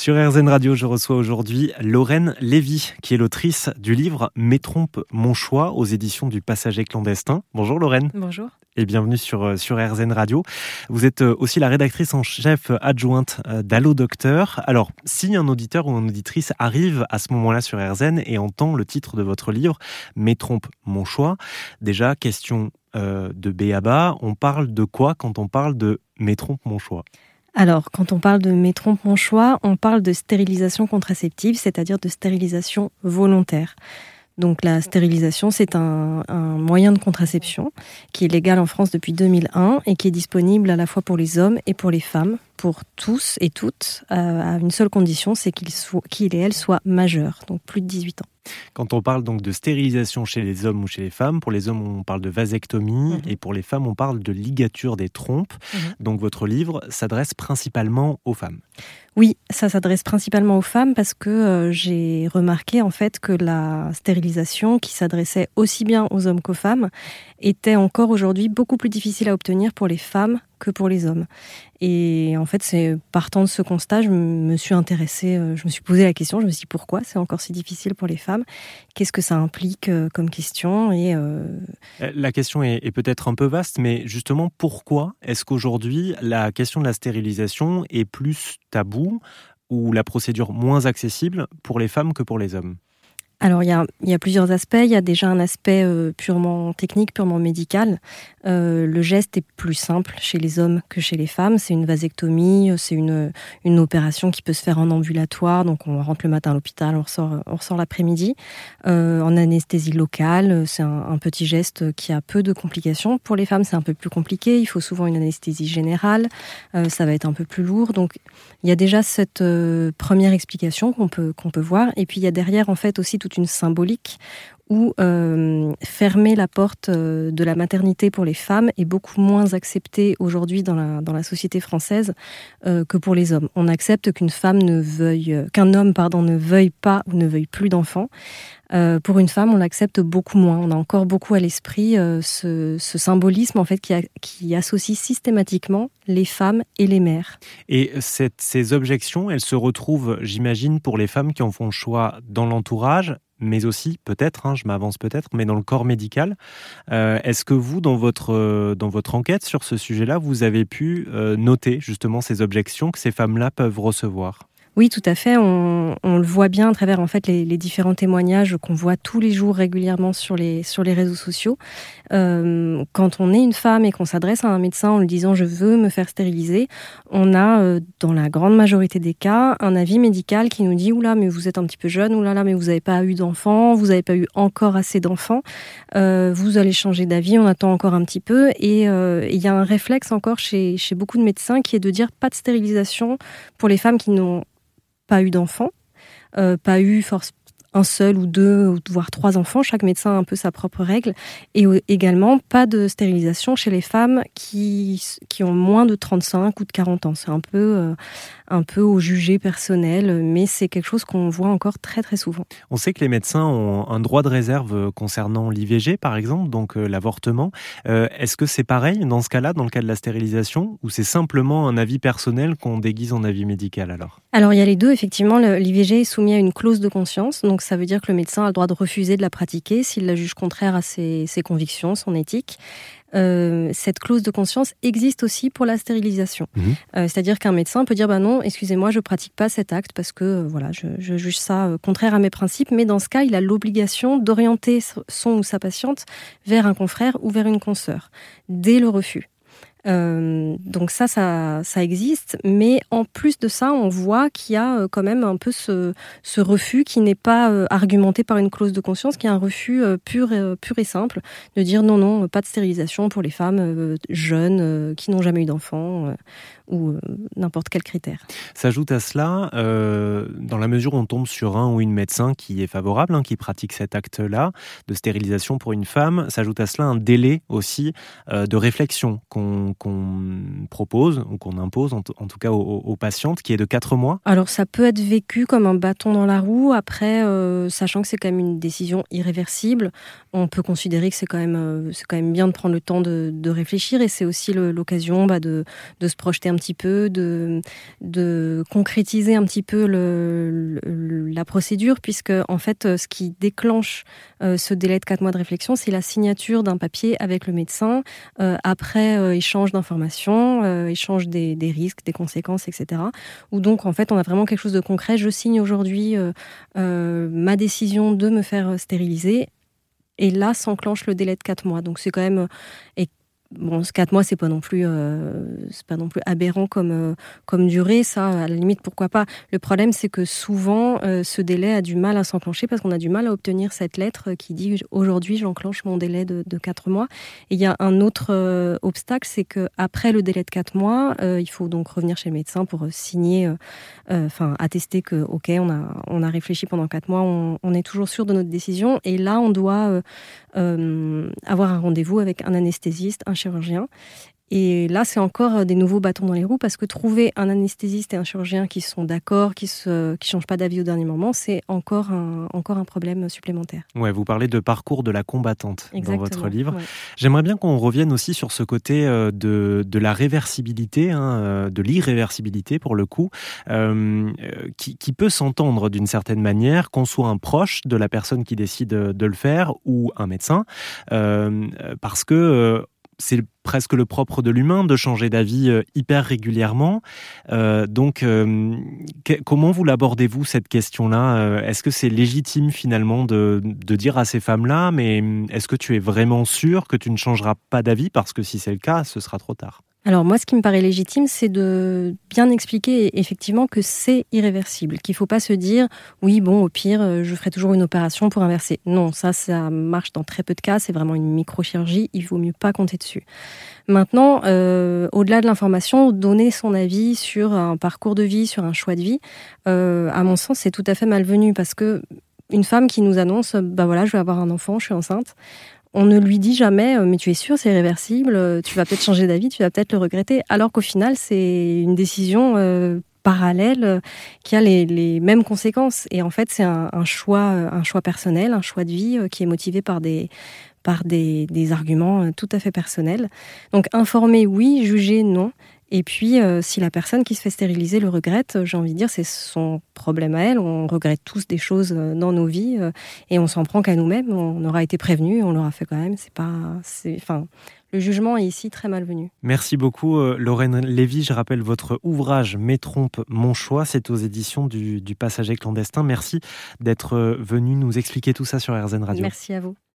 Sur RZN Radio, je reçois aujourd'hui Lorraine Lévy, qui est l'autrice du livre Mes trompes, mon choix aux éditions du Passager clandestin. Bonjour Lorraine. Bonjour. Et bienvenue sur, euh, sur RZN Radio. Vous êtes euh, aussi la rédactrice en chef adjointe euh, d'Allo Docteur. Alors, si un auditeur ou une auditrice arrive à ce moment-là sur RZN et entend le titre de votre livre, Mes trompes, mon choix, déjà, question de B à bas, on parle de quoi quand on parle de Mes trompes, mon choix alors, quand on parle de trompes mon choix, on parle de stérilisation contraceptive, c'est-à-dire de stérilisation volontaire. Donc la stérilisation, c'est un, moyen de contraception qui est légal en France depuis 2001 et qui est disponible à la fois pour les hommes et pour les femmes, pour tous et toutes, euh, à une seule condition, c'est qu'ils et elles soient majeurs, donc plus de 18 ans. Quand on parle donc de stérilisation chez les hommes ou chez les femmes, pour les hommes on parle de vasectomie mhm. et pour les femmes on parle de ligature des trompes. Mhm. Donc votre livre s'adresse principalement aux femmes. Oui, ça s'adresse principalement aux femmes parce que euh, j'ai remarqué en fait que la stérilisation qui s'adressait aussi bien aux hommes qu'aux femmes était encore aujourd'hui beaucoup plus difficile à obtenir pour les femmes que pour les hommes. Et en fait, c'est partant de ce constat, je me suis intéressée, euh, je me suis posé la question, je me suis dit pourquoi c'est encore si difficile pour les femmes? Qu'est-ce que ça implique euh, comme question? Et La question est, est peut-être un peu vaste, mais justement, pourquoi est-ce qu'aujourd'hui la question de la stérilisation est plus taboue ou la procédure moins accessible pour les femmes que pour les hommes alors il y, a, il y, a, plusieurs aspects. Il y a déjà un aspect euh, purement technique, purement médical. Euh, le geste est plus simple chez les hommes que chez les femmes. C'est une vasectomie, c'est une, une opération qui peut se faire en ambulatoire. Donc on rentre le matin à l'hôpital, on ressort, on ressort l'après-midi. Euh, en anesthésie locale, c'est un, un, petit geste qui a peu de complications. Pour les femmes, c'est un peu plus compliqué. Il faut souvent une anesthésie générale. Euh, ça va être un peu plus lourd. Donc il y a déjà cette euh, première explication qu'on peut, qu'on peut voir. Et puis il y a derrière en fait aussi tout une symbolique où euh, fermer la porte euh, de la maternité pour les femmes est beaucoup moins accepté aujourd'hui dans la, société française euh, que pour les hommes. On accepte qu'une femme ne veuille, qu'un homme pardon ne veuille pas ou ne veuille plus d'enfants. pour une femme, on l'accepte beaucoup moins. On a encore beaucoup à l'esprit ce, symbolisme en fait qui, associe systématiquement les femmes et les mères. Et ces objections, elles se retrouvent, j'imagine, pour les femmes qui en font choix dans l'entourage mais aussi peut-être, hein, je m'avance peut-être, mais dans le corps médical. Euh, est-ce que vous, dans votre, euh, dans votre enquête sur ce sujet-là, vous avez pu euh, noter justement ces objections que ces femmes-là peuvent recevoir? Oui, tout à fait. On, le voit bien à travers en fait les, différents témoignages qu'on voit tous les jours régulièrement sur les sur les réseaux sociaux. Euh, quand on est une femme et qu'on s'adresse à un médecin en lui disant je veux me faire stériliser, on a euh, dans la grande majorité des cas un avis médical qui nous dit oula mais vous êtes un petit peu jeune, oula mais vous n'avez pas eu d'enfants, vous n'avez pas eu encore assez d'enfants, euh, vous allez changer d'avis, on attend encore un petit peu et il y a un réflexe encore chez chez beaucoup de médecins qui est de dire pas de stérilisation pour les femmes qui n'ont pas eu d'enfants, euh, pas eu force un seul ou deux, voire trois enfants. Chaque médecin a un peu sa propre règle. Et également, pas de stérilisation chez les femmes qui, qui ont moins de 35 ou de 40 ans. C'est un peu, euh, un peu au jugé personnel, mais c'est quelque chose qu'on voit encore très très souvent. On sait que les médecins ont un droit de réserve concernant l'IVG, par exemple, donc euh, l'avortement. Euh, est-ce que c'est pareil dans ce cas-là, dans le cas de la stérilisation, ou c'est simplement un avis personnel qu'on déguise en avis médical alors? Alors il y a les deux, effectivement. L'IVG est soumis à une clause de conscience, donc ça veut dire que le médecin a le droit de refuser de la pratiquer s'il la juge contraire à ses, ses convictions, son éthique. Euh, cette clause de conscience existe aussi pour la stérilisation. Mhm. Euh, c'est-à-dire qu'un médecin peut dire bah non, excusez-moi, je pratique pas cet acte parce que euh, voilà, je, je, juge ça contraire à mes principes. Mais dans ce cas, il a l'obligation d'orienter son ou sa patiente vers un confrère ou vers une consoeur dès le refus. Euh, donc ça, ça, ça, existe. Mais en plus de ça, on voit qu'il y a euh, quand même un peu ce, ce refus qui n'est pas euh, argumenté par une clause de conscience, qui est un refus pur, pur et simple, de dire non, non, pas de stérilisation pour les femmes jeunes qui n'ont jamais eu d'enfants ou n'importe quel critère. S'ajoute à cela, dans la mesure où on tombe sur un ou une médecin qui est favorable, hein, qui pratique cet acte-là de stérilisation pour une femme, s'ajoute à cela un délai aussi de réflexion qu'on propose ou qu'on impose, en, tout cas aux, patientes, qui est de 4 mois Alors ça peut être vécu comme un bâton dans la roue. Après, euh, sachant que c'est quand même une décision irréversible, on peut considérer que c'est quand, même, euh, quand même bien de prendre le temps de, réfléchir et c'est aussi l'occasion bah, de, de, se projeter un petit peu, de, concrétiser un petit peu la procédure, puisque en fait, ce qui déclenche ce délai de quatre mois de réflexion, c'est la signature d'un papier avec le médecin après échange d'informations, échange des, risques, des conséquences, etc. Où donc, en fait, on a vraiment quelque chose de concret. Je signe aujourd'hui ma décision de me faire stériliser et là s'enclenche le délai de 4 mois. Donc c'est quand même Bon, 4 mois, c'est pas non plus, euh, c'est pas non plus aberrant comme euh, comme durée. Ça, à la limite, pourquoi pas. Le problème, c'est que souvent, euh, ce délai a du mal à s'enclencher parce qu'on a du mal à obtenir cette lettre qui dit aujourd'hui, j'enclenche mon délai de, de 4 mois. Et il y a un autre obstacle, c'est que après le délai de 4 mois, il faut donc revenir chez le médecin pour signer, enfin attester que ok, on a on a réfléchi pendant 4 mois, on, on, est toujours sûr de notre décision. Et là, on doit avoir un rendez-vous avec un anesthésiste, un chirurgien. Et là, c'est encore euh, des nouveaux bâtons dans les roues parce que trouver un anesthésiste et un chirurgien qui sont d'accord, qui ne qui changent pas d'avis au dernier moment, c'est encore un, encore un problème supplémentaire. Ouais, vous parlez de parcours de la combattante dans votre livre. J'aimerais bien qu'on revienne aussi sur ce côté euh, de, de la réversibilité, hein, euh, de l'irréversibilité pour le coup, qui, qui, peut s'entendre d'une certaine manière, qu'on soit un proche de la personne qui décide de le faire ou un médecin, parce que c'est presque le propre de l'humain de changer d'avis euh, hyper régulièrement. Euh, donc, euh, comment vous l'abordez-vous cette question-là? Est-ce que c'est légitime finalement de, de, dire à ces femmes-là, mais est-ce que tu es vraiment sûr que tu ne changeras pas d'avis? Parce que si c'est le cas, ce sera trop tard. Alors moi, ce qui me paraît légitime, c'est de bien expliquer effectivement que c'est irréversible, qu'il ne faut pas se dire oui, bon, au pire, euh, je ferai toujours une opération pour inverser. Non, ça, ça marche dans très peu de cas, c'est vraiment une microchirurgie, il vaut mieux pas compter dessus. Maintenant, euh, au-delà de l'information, donner son avis sur un parcours de vie, sur un choix de vie, euh, à mon sens, c'est tout à fait malvenu parce que une femme qui nous annonce, bah voilà, je vais avoir un enfant, je suis enceinte on ne lui dit jamais euh, mais tu es sûr c'est irréversible, euh, tu vas peut-être changer d'avis, tu vas peut-être le regretter, alors qu'au final c'est une décision euh, parallèle qui a les, mêmes conséquences. Et en fait c'est un, choix un choix personnel, un choix de vie qui est motivé par des par des, des arguments tout à fait personnels. Donc informer oui, juger non. Et puis, euh, si la personne qui se fait stériliser le regrette, j'ai envie de dire, c'est son problème à elle. On regrette tous des choses euh, dans nos vies euh, et on s'en prend qu'à nous-mêmes. On aura été prévenu, on l'aura fait quand même. C'est pas, c'est, enfin, le jugement est ici très malvenu. Merci beaucoup, Lorraine Lévy. Je rappelle votre ouvrage Mes trompes, mon choix. C'est aux éditions du, du Passager clandestin. Merci d'être venu nous expliquer tout ça sur RZN Radio. Merci à vous.